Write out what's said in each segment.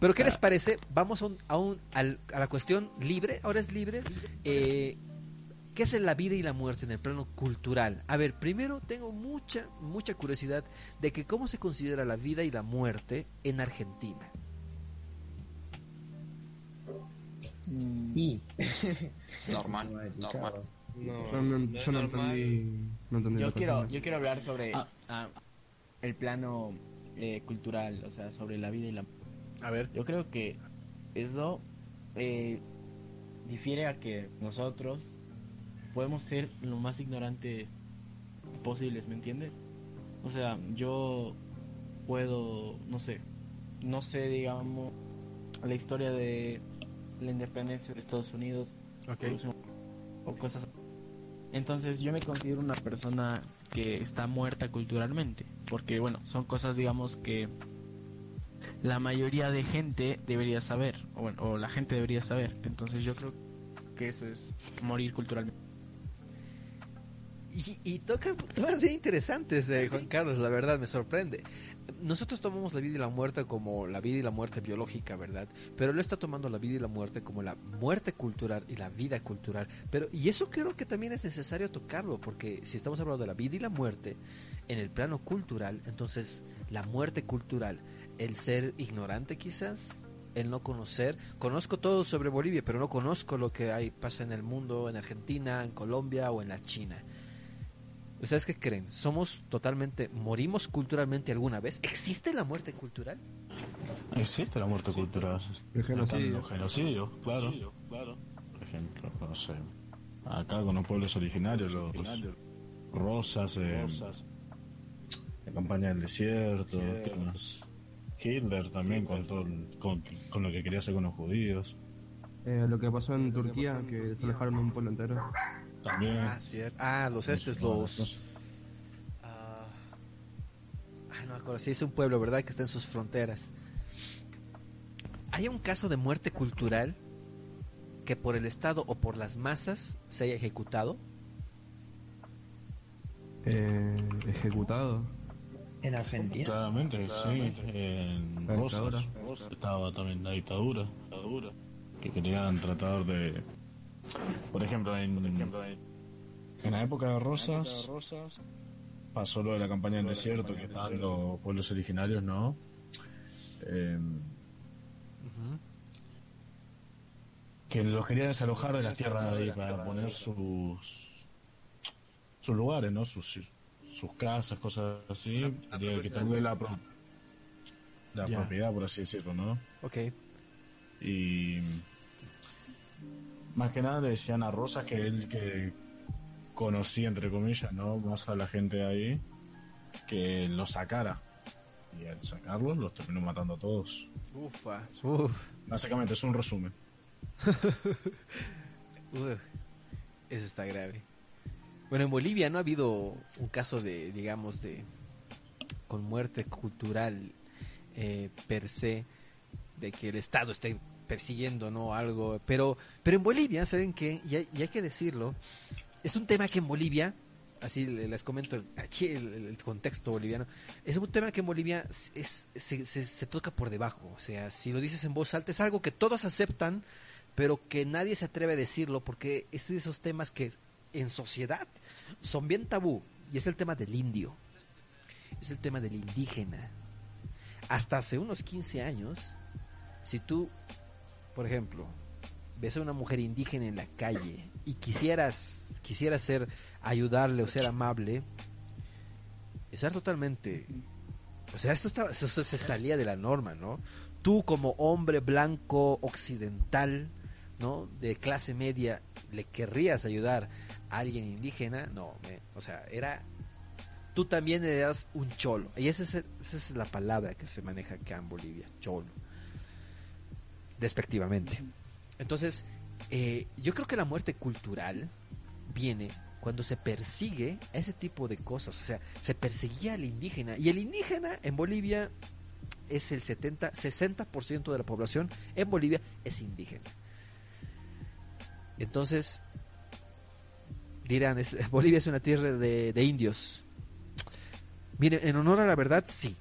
Pero ¿qué les parece? Vamos a, un, a, un- al- a la cuestión libre, ahora es libre. Eh, ¿Qué es la vida y la muerte en el plano cultural? A ver, primero tengo mucha, mucha curiosidad de que cómo se considera la vida y la muerte en Argentina. Y. Normal, normal. No, Yo no, yo entendí, no entendí Yo quiero, yo quiero hablar sobre Ah. ah, el plano eh, cultural, o sea, sobre la vida y la A ver. Yo creo que eso eh, difiere a que nosotros podemos ser lo más ignorantes posibles, ¿me entiendes? O sea, yo puedo, no sé, no sé, digamos, la historia de la independencia de Estados Unidos o cosas. Entonces yo me considero una persona que está muerta culturalmente, porque bueno, son cosas, digamos, que la mayoría de gente debería saber, o, bueno, o la gente debería saber. Entonces yo creo que eso es morir culturalmente. Y, y toca temas bien interesantes, eh, Juan Carlos, la verdad me sorprende. Nosotros tomamos la vida y la muerte como la vida y la muerte biológica, ¿verdad? Pero él está tomando la vida y la muerte como la muerte cultural y la vida cultural. Pero y eso creo que también es necesario tocarlo, porque si estamos hablando de la vida y la muerte en el plano cultural, entonces la muerte cultural, el ser ignorante quizás, el no conocer, conozco todo sobre Bolivia, pero no conozco lo que hay pasa en el mundo, en Argentina, en Colombia o en la China. ¿Ustedes qué creen? ¿Somos totalmente, morimos culturalmente alguna vez? ¿Existe la muerte cultural? Existe la muerte cultural. El genocidio. Genocidios, claro. Por ejemplo, no sé. Acá con los pueblos originarios, los Rosas, eh, la campaña del desierto, temas. Hitler también con, todo el- con, con lo que quería hacer con los judíos. Eh, lo que pasó en Turquía, que se alejaron un pueblo entero. También. Ah, cierto. Ah, los estes, los... Ah, ay, no me acuerdo. Sí, es un pueblo, ¿verdad? Que está en sus fronteras. ¿Hay un caso de muerte cultural que por el Estado o por las masas se haya ejecutado? Eh, ejecutado. En Argentina. Claramente, sí. En Rosas estaba también la dictadura, que querían tratar de... Por ejemplo, en, en la época de Rosas pasó lo de la campaña del desierto, que estaban los pueblos originarios, ¿no? Eh, que los querían desalojar de las tierras de ahí para poner sus sus lugares, ¿no? Sus, sus casas, cosas así. Quitarle la, pro- la Ya. propiedad, por así decirlo, ¿no? Ok. Y más que nada le decían a Rosa que él que conocía, entre comillas, ¿no? Más a la gente ahí, que lo sacara. Y al sacarlos los terminó matando a todos. Ufa. Uf. Básicamente es un resumen. Uf. Eso está grave. Bueno, en Bolivia no ha habido un caso de, digamos, de con muerte cultural eh, per se, de que el Estado esté persiguiendo, ¿no? Algo. Pero, pero en Bolivia, ¿saben qué? Y y hay que decirlo, es un tema que en Bolivia, así le- les comento aquí el, contexto boliviano, es un tema que en Bolivia se- se toca por debajo. O sea, si lo dices en voz alta, es algo que todos aceptan, pero que nadie se atreve a decirlo porque es de esos temas que en sociedad son bien tabú. Y es el tema del indio. Es el tema del indígena. Hasta hace unos 15 años, si tú, por ejemplo, ves a una mujer indígena en la calle y quisieras, quisieras ser, ayudarle o ser amable, estar totalmente... O sea, esto, estaba, esto se salía de la norma, ¿no? Tú como hombre blanco occidental, ¿no? De clase media, ¿le querrías ayudar a alguien indígena? No, me- o sea, era... Tú también eras un cholo. Y esa es, esa es la palabra que se maneja acá en Bolivia, cholo. Despectivamente. Entonces, eh, yo creo que la muerte cultural viene cuando se persigue ese tipo de cosas. O sea, se perseguía al indígena. Y el indígena en Bolivia es el 70, 60% de la población en Bolivia es indígena. Entonces, dirán, Bolivia es una tierra de, indios. Miren, en honor a la verdad, sí.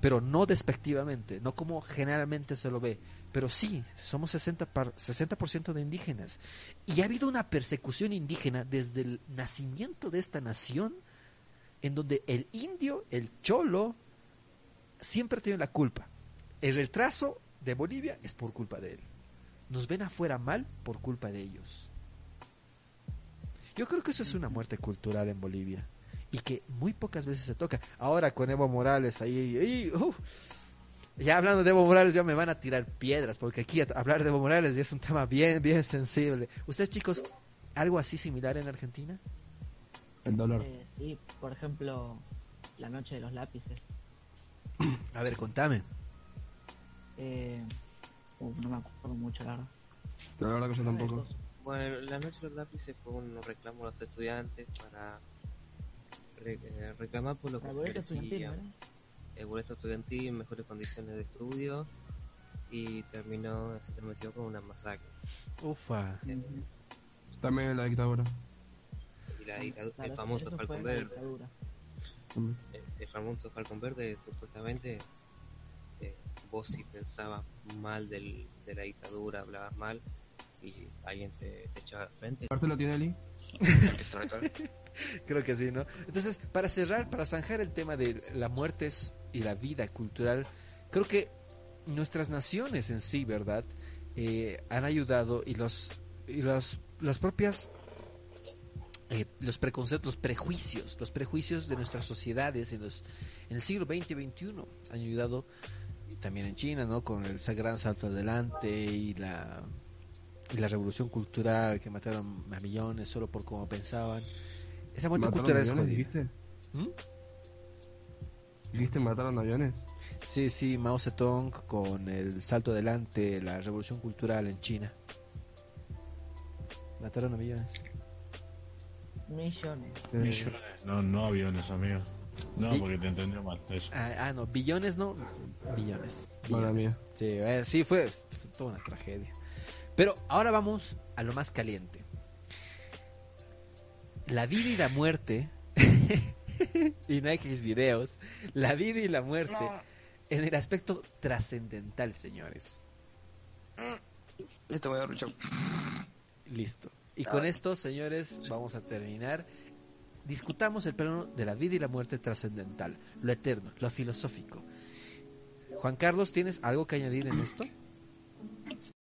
pero no despectivamente, no como generalmente se lo ve, pero sí, somos 60%, par, 60 de indígenas. Y ha habido una persecución indígena desde el nacimiento de esta nación, en donde el indio, el cholo, siempre tiene la culpa. El retraso de Bolivia es por culpa de él. Nos ven afuera mal por culpa de ellos. Yo creo que eso es una muerte cultural en Bolivia y que muy pocas veces se toca. Ahora con Evo Morales ahí, ahí uh, ya hablando de Evo Morales ya me van a tirar piedras porque aquí hablar de Evo Morales ya es un tema bien bien sensible. ¿Ustedes chicos algo así similar en Argentina? El. Eh, sí, por ejemplo, la noche de los lápices. A ver, contame. Eh, no me acuerdo mucho, la verdad. La verdad que yo tampoco. Bueno, la noche de los lápices fue un reclamo de los estudiantes para re- eh, reclamar por lo que estudiantil. ¿no? el boleto estudiantil, mejores condiciones de estudio y terminó, se terminó con una masacre. Ufa. También la dictadura. Y la dictadura- Claro, el famoso Falcon Verde, el, el famoso Falcon Verde, supuestamente eh, vos si pensabas mal del, de la dictadura, hablabas mal y alguien se, se echaba al frente. ¿Parte lo tiene Eli? Creo que sí, ¿no? Entonces, para cerrar, para zanjar el tema de la muerte y la vida cultural, creo que nuestras naciones en sí, ¿verdad? Eh, han ayudado y los y los las propias eh, los preconceptos, los prejuicios, los prejuicios de nuestras sociedades en los en el siglo XX y XXI han ayudado también en China, ¿no? Con el gran salto adelante y la y la revolución cultural que mataron a millones solo por cómo pensaban. Esa muerte ¿Mataron cultural es jodida. ¿Viste? ¿Mm? ¿Viste? Mataron aviones. Sí, sí, Mao Zedong con el salto adelante, la revolución cultural en China. Mataron a millones. Millones. Eh, Millones. No, no aviones, amigo. No, porque te entendió mal. Eso. Ah, ah, no, billones no, millones. Madre billones. mía. Sí, eh, sí fue, fue toda una tragedia. Pero ahora vamos a lo más caliente. La vida y la muerte, y no hay que videos, la vida y la muerte en el aspecto trascendental, señores. Te voy a dar un. Listo. Y con esto, señores, vamos a terminar. Discutamos el plano de la vida y la muerte trascendental, lo eterno, lo filosófico. Juan Carlos, ¿tienes algo que añadir en esto?